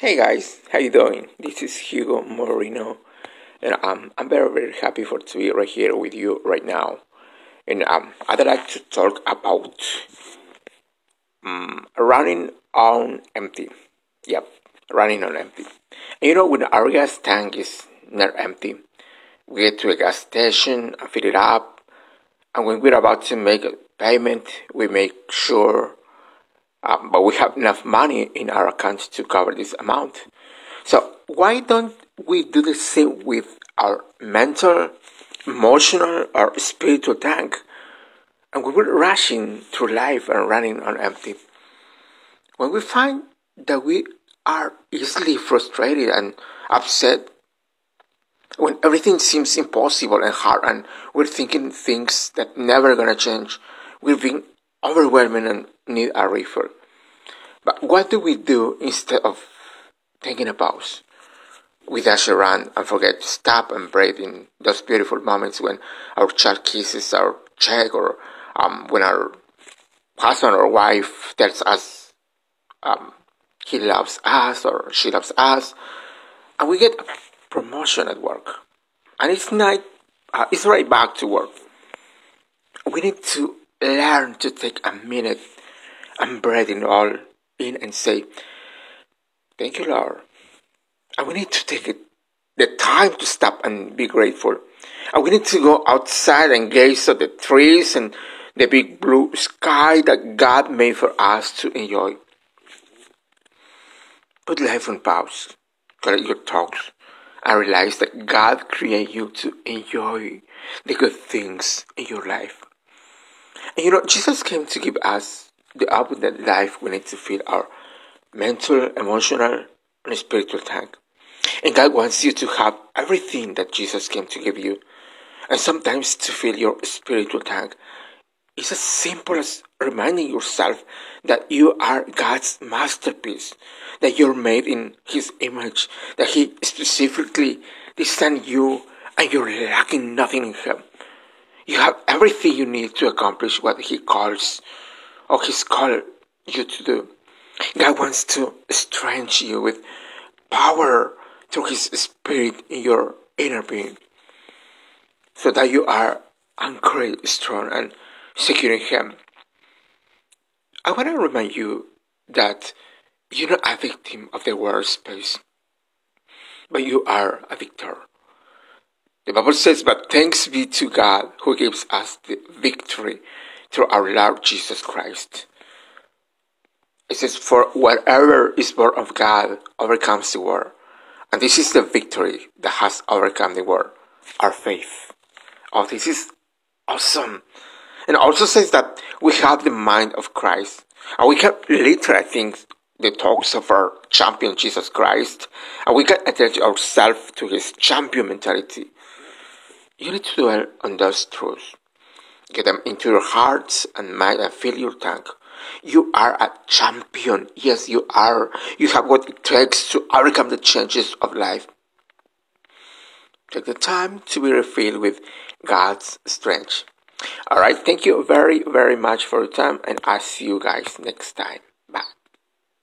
Hey guys, how you doing? This is Hugo Moreno, and um, I'm very very happy for to be right here with you right now. And um, I'd like to talk about um, running on empty. Yep, running on empty. And you know when our gas tank is not empty, we get to a gas station and fill it up, and when we're about to make a payment, we make sure um, but we have enough money in our accounts to cover this amount. So why don't we do the same with our mental, emotional, or spiritual tank? And we were rushing through life and running on empty. When we find that we are easily frustrated and upset, when everything seems impossible and hard, and we're thinking things that never gonna change, we're being overwhelming and need a refill. But what do we do instead of taking a pause? We dash around and forget to stop and breathe in those beautiful moments when our child kisses our cheek or um, when our husband or wife tells us um, he loves us or she loves us, and we get a promotion at work, and it's not, uh, it's right back to work. We need to learn to take a minute and breathe in all in and say, Thank you, Lord. And we need to take it, the time to stop and be grateful. And we need to go outside and gaze at the trees and the big blue sky that God made for us to enjoy. Put life on pause, collect your thoughts, and realize that God created you to enjoy the good things in your life. And you know, Jesus came to give us the abundant life we need to fill our mental, emotional, and spiritual tank. And God wants you to have everything that Jesus came to give you. And sometimes to fill your spiritual tank is as simple as reminding yourself that you are God's masterpiece, that you're made in His image, that He specifically designed you and you're lacking nothing in Him. You have everything you need to accomplish what He calls or He's called you to do. God wants to strengthen you with power through His Spirit in your inner being so that you are anchored, strong, and secure in Him. I want to remind you that you're not a victim of the world space, but you are a victor. The Bible says, But thanks be to God who gives us the victory through our Lord Jesus Christ. It says, For whatever is born of God overcomes the world. And this is the victory that has overcome the world our faith. Oh, this is awesome. And also says that we have the mind of Christ. And we can literally think the talks of our champion Jesus Christ. And we can attach ourselves to his champion mentality. You need to dwell on those truths. Get them into your hearts and mind and fill your tank. You are a champion. Yes, you are. You have what it takes to overcome the changes of life. Take the time to be refilled with God's strength. All right. Thank you very, very much for your time, and I'll see you guys next time.